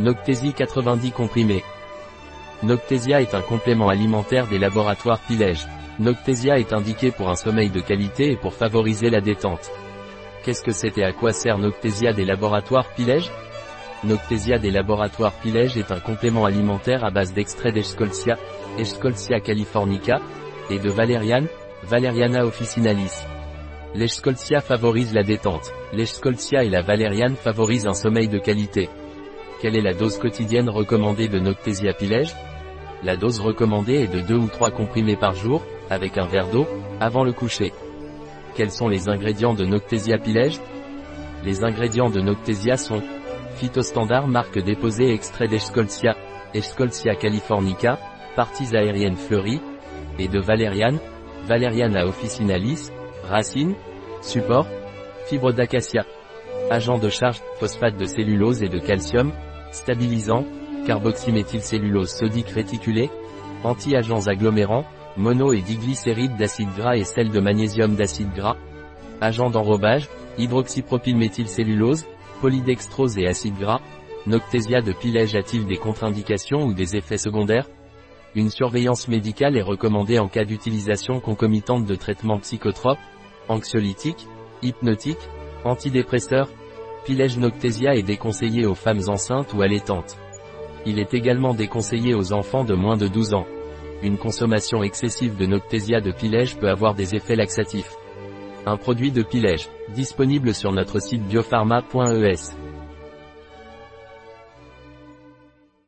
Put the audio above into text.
Noctésie 90 comprimés. Noctésia est un complément alimentaire des laboratoires Pilège. Noctésia est indiqué pour un sommeil de qualité et pour favoriser la détente. Qu'est-ce que c'est et à quoi sert Noctésia des laboratoires Pilège? Noctésia des laboratoires Pilège est un complément alimentaire à base d'extrait d'Escholzia, Escholzia californica, et de valériane, Valeriana officinalis. L'Escholzia favorise la détente. L'Escholzia et la valériane favorisent un sommeil de qualité. Quelle est la dose quotidienne recommandée de Noctésia pilège La dose recommandée est de 2 ou 3 comprimés par jour, avec un verre d'eau, avant le coucher. Quels sont les ingrédients de Noctésia pilège Les ingrédients de Noctésia sont Phytostandard marque déposée extrait d'Escholzia, Escholzia californica, parties aériennes fleuries, et de valériane, Valeriana officinalis, racines, support, fibre d'acacia. Agent de charge, phosphate de cellulose et de calcium, stabilisant, carboxyméthylcellulose sodique réticulée, anti-agents agglomérants, mono et diglycérides d'acide gras et sel de magnésium d'acide gras, agent d'enrobage, hydroxypropylméthylcellulose, polydextrose et acide gras, Noctésia de pilège a-t-il des contre-indications ou des effets secondaires? Une surveillance médicale est recommandée en cas d'utilisation concomitante de traitements psychotropes, anxiolytiques, hypnotiques, antidépresseurs, Pilège Noctésia est déconseillé aux femmes enceintes ou allaitantes. Il est également déconseillé aux enfants de moins de 12 ans. Une consommation excessive de Noctésia de Pilège peut avoir des effets laxatifs. Un produit de Pilège, disponible sur notre site biopharma.es.